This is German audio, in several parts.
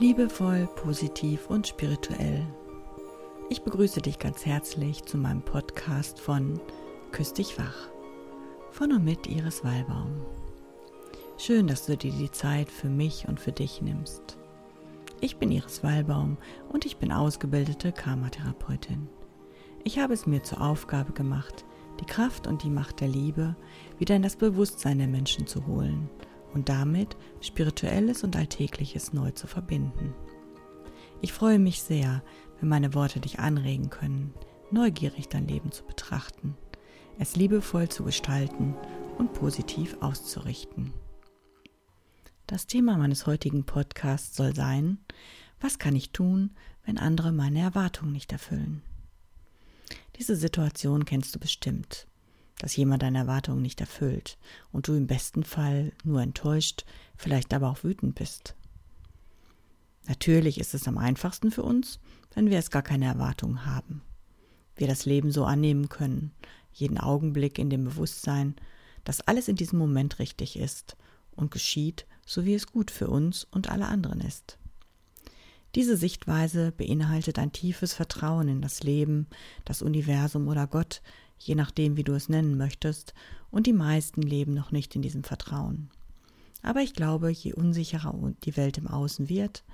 Liebevoll, positiv und spirituell. Ich begrüße dich ganz herzlich zu meinem Podcast von Küss dich wach. Von und mit Iris Wallbaum. Schön, dass du dir die Zeit für mich und für dich nimmst. Ich bin Iris Wallbaum und ich bin ausgebildete Karmatherapeutin. Ich habe es mir zur Aufgabe gemacht, die Kraft und die Macht der Liebe wieder in das Bewusstsein der Menschen zu holen und damit Spirituelles und Alltägliches neu zu verbinden. Ich freue mich sehr, wenn meine Worte dich anregen können, neugierig dein Leben zu betrachten, es liebevoll zu gestalten und positiv auszurichten. Das Thema meines heutigen Podcasts soll sein, was kann ich tun, wenn andere meine Erwartungen nicht erfüllen? Diese Situation kennst du bestimmt dass jemand deine Erwartungen nicht erfüllt und du im besten Fall nur enttäuscht, vielleicht aber auch wütend bist. Natürlich ist es am einfachsten für uns, wenn wir es gar keine Erwartungen haben. Wir das Leben so annehmen können, jeden Augenblick in dem Bewusstsein, dass alles in diesem Moment richtig ist und geschieht, so wie es gut für uns und alle anderen ist. Diese Sichtweise beinhaltet ein tiefes Vertrauen in das Leben, das Universum oder Gott, je nachdem, wie du es nennen möchtest, und die meisten leben noch nicht in diesem Vertrauen. Aber ich glaube, je unsicherer die Welt im Außen wird,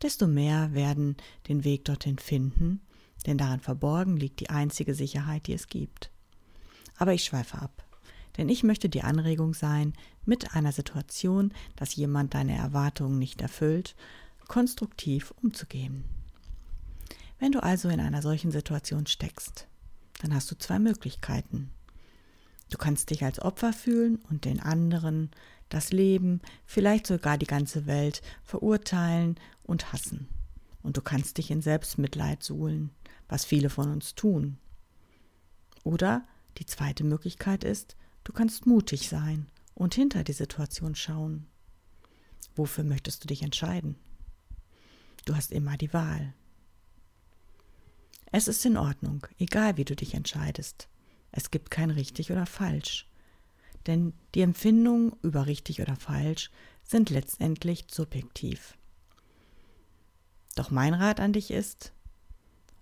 desto mehr werden den Weg dorthin finden, denn darin verborgen liegt die einzige Sicherheit, die es gibt. Aber ich schweife ab, denn ich möchte die Anregung sein, mit einer Situation, dass jemand deine Erwartungen nicht erfüllt, konstruktiv umzugehen. Wenn du also in einer solchen Situation steckst, dann hast du zwei Möglichkeiten. Du kannst dich als Opfer fühlen und den anderen, das Leben, vielleicht sogar die ganze Welt verurteilen und hassen. Und du kannst dich in Selbstmitleid suhlen, was viele von uns tun. Oder die zweite Möglichkeit ist, du kannst mutig sein und hinter die Situation schauen. Wofür möchtest du dich entscheiden? Du hast immer die Wahl. Es ist in Ordnung, egal wie du dich entscheidest. Es gibt kein richtig oder falsch. Denn die Empfindungen über richtig oder falsch sind letztendlich subjektiv. Doch mein Rat an dich ist,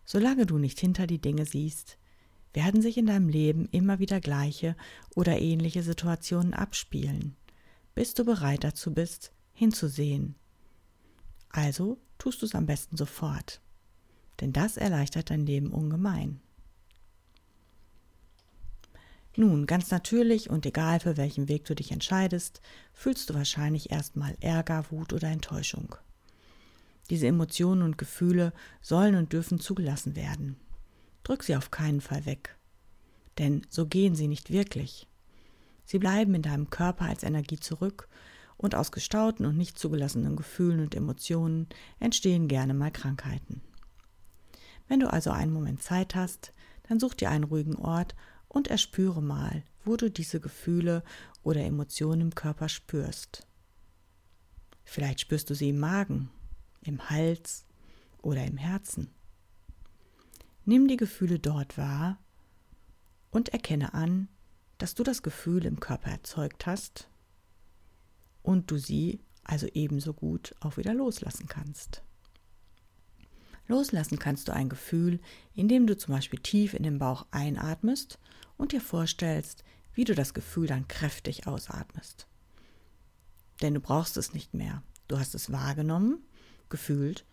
solange du nicht hinter die Dinge siehst, werden sich in deinem Leben immer wieder gleiche oder ähnliche Situationen abspielen, bis du bereit dazu bist, hinzusehen. Also tust du es am besten sofort denn das erleichtert dein Leben ungemein. Nun, ganz natürlich und egal für welchen Weg du dich entscheidest, fühlst du wahrscheinlich erstmal Ärger, Wut oder Enttäuschung. Diese Emotionen und Gefühle sollen und dürfen zugelassen werden. Drück sie auf keinen Fall weg. Denn so gehen sie nicht wirklich. Sie bleiben in deinem Körper als Energie zurück und aus gestauten und nicht zugelassenen Gefühlen und Emotionen entstehen gerne mal Krankheiten. Wenn du also einen Moment Zeit hast, dann such dir einen ruhigen Ort und erspüre mal, wo du diese Gefühle oder Emotionen im Körper spürst. Vielleicht spürst du sie im Magen, im Hals oder im Herzen. Nimm die Gefühle dort wahr und erkenne an, dass du das Gefühl im Körper erzeugt hast und du sie also ebenso gut auch wieder loslassen kannst. Loslassen kannst du ein Gefühl, indem du zum Beispiel tief in den Bauch einatmest und dir vorstellst, wie du das Gefühl dann kräftig ausatmest. Denn du brauchst es nicht mehr. Du hast es wahrgenommen, gefühlt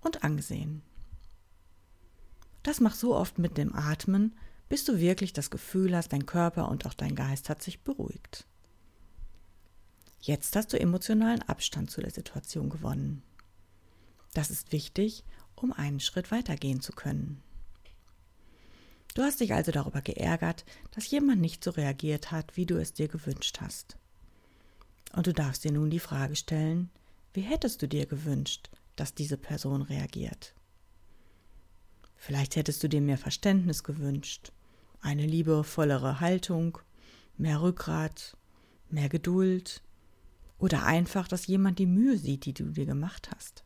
und angesehen. Das mach so oft mit dem Atmen, bis du wirklich das Gefühl hast, dein Körper und auch dein Geist hat sich beruhigt. Jetzt hast du emotionalen Abstand zu der Situation gewonnen. Das ist wichtig, um einen Schritt weitergehen zu können. Du hast dich also darüber geärgert, dass jemand nicht so reagiert hat, wie du es dir gewünscht hast. Und du darfst dir nun die Frage stellen, wie hättest du dir gewünscht, dass diese Person reagiert? Vielleicht hättest du dir mehr Verständnis gewünscht, eine liebevollere Haltung, mehr Rückgrat, mehr Geduld oder einfach, dass jemand die Mühe sieht, die du dir gemacht hast.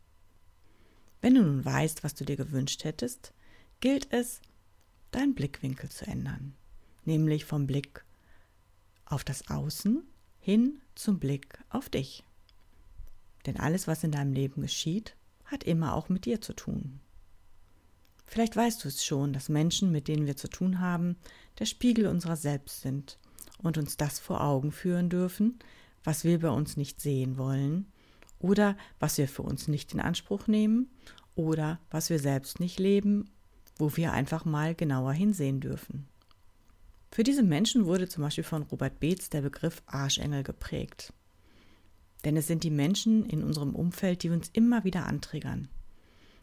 Wenn du nun weißt, was du dir gewünscht hättest, gilt es, deinen Blickwinkel zu ändern, nämlich vom Blick auf das Außen hin zum Blick auf dich. Denn alles, was in deinem Leben geschieht, hat immer auch mit dir zu tun. Vielleicht weißt du es schon, dass Menschen, mit denen wir zu tun haben, der Spiegel unserer selbst sind und uns das vor Augen führen dürfen, was wir bei uns nicht sehen wollen oder was wir für uns nicht in Anspruch nehmen oder was wir selbst nicht leben, wo wir einfach mal genauer hinsehen dürfen. Für diese Menschen wurde zum Beispiel von Robert Beetz der Begriff Arschengel geprägt. Denn es sind die Menschen in unserem Umfeld, die uns immer wieder antriggern,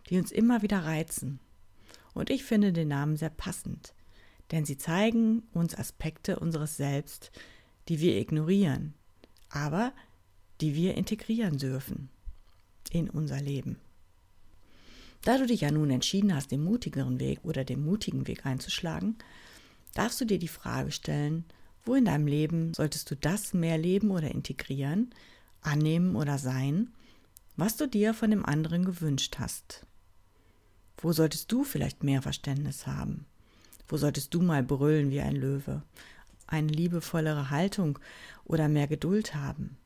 die uns immer wieder reizen. Und ich finde den Namen sehr passend, denn sie zeigen uns Aspekte unseres Selbst, die wir ignorieren, aber die wir integrieren dürfen in unser Leben. Da du dich ja nun entschieden hast, den mutigeren Weg oder den mutigen Weg einzuschlagen, darfst du dir die Frage stellen, wo in deinem Leben solltest du das mehr leben oder integrieren, annehmen oder sein, was du dir von dem anderen gewünscht hast? Wo solltest du vielleicht mehr Verständnis haben? Wo solltest du mal brüllen wie ein Löwe? Eine liebevollere Haltung oder mehr Geduld haben?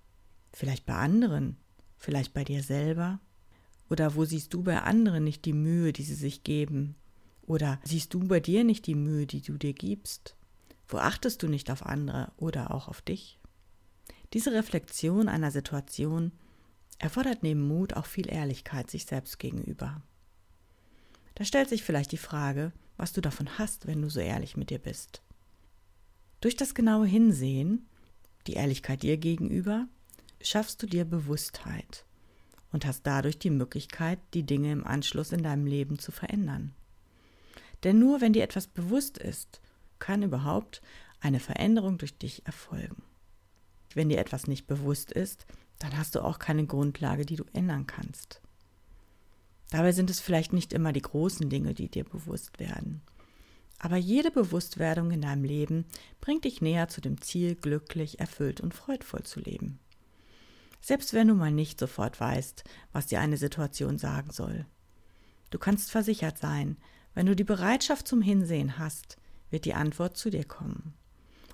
Vielleicht bei anderen? Vielleicht bei dir selber? Oder wo siehst du bei anderen nicht die Mühe, die sie sich geben, oder siehst du bei dir nicht die Mühe, die du dir gibst? Wo achtest du nicht auf andere oder auch auf dich? Diese Reflexion einer Situation erfordert neben Mut auch viel Ehrlichkeit sich selbst gegenüber. Da stellt sich vielleicht die Frage, was du davon hast, wenn du so ehrlich mit dir bist. Durch das genaue Hinsehen, die Ehrlichkeit dir gegenüber, schaffst du dir Bewusstheit und hast dadurch die Möglichkeit, die Dinge im Anschluss in deinem Leben zu verändern. Denn nur wenn dir etwas bewusst ist, kann überhaupt eine Veränderung durch dich erfolgen. Wenn dir etwas nicht bewusst ist, dann hast du auch keine Grundlage, die du ändern kannst. Dabei sind es vielleicht nicht immer die großen Dinge, die dir bewusst werden. Aber jede Bewusstwerdung in deinem Leben bringt dich näher zu dem Ziel, glücklich, erfüllt und freudvoll zu leben. Selbst wenn du mal nicht sofort weißt, was dir eine Situation sagen soll. Du kannst versichert sein, wenn du die Bereitschaft zum Hinsehen hast, wird die Antwort zu dir kommen.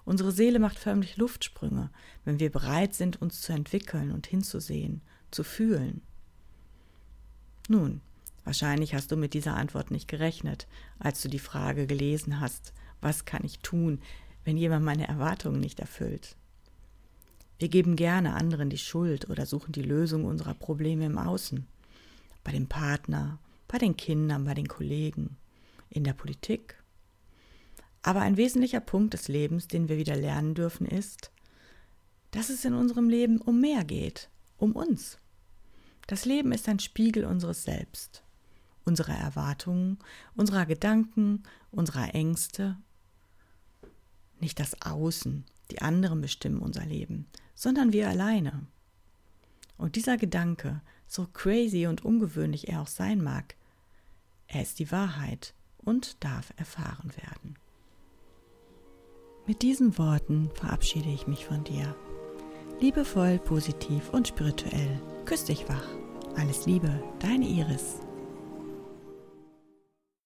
Unsere Seele macht förmlich Luftsprünge, wenn wir bereit sind, uns zu entwickeln und hinzusehen, zu fühlen. Nun, wahrscheinlich hast du mit dieser Antwort nicht gerechnet, als du die Frage gelesen hast, was kann ich tun, wenn jemand meine Erwartungen nicht erfüllt? Wir geben gerne anderen die Schuld oder suchen die Lösung unserer Probleme im Außen, bei dem Partner, bei den Kindern, bei den Kollegen in der Politik. Aber ein wesentlicher Punkt des Lebens, den wir wieder lernen dürfen, ist, dass es in unserem Leben um mehr geht, um uns. Das Leben ist ein Spiegel unseres Selbst, unserer Erwartungen, unserer Gedanken, unserer Ängste. Nicht das Außen, die anderen bestimmen unser Leben, sondern wir alleine. Und dieser Gedanke, so crazy und ungewöhnlich er auch sein mag, er ist die Wahrheit und darf erfahren werden. Mit diesen Worten verabschiede ich mich von dir. Liebevoll, positiv und spirituell. Küss dich wach. Alles Liebe, deine Iris.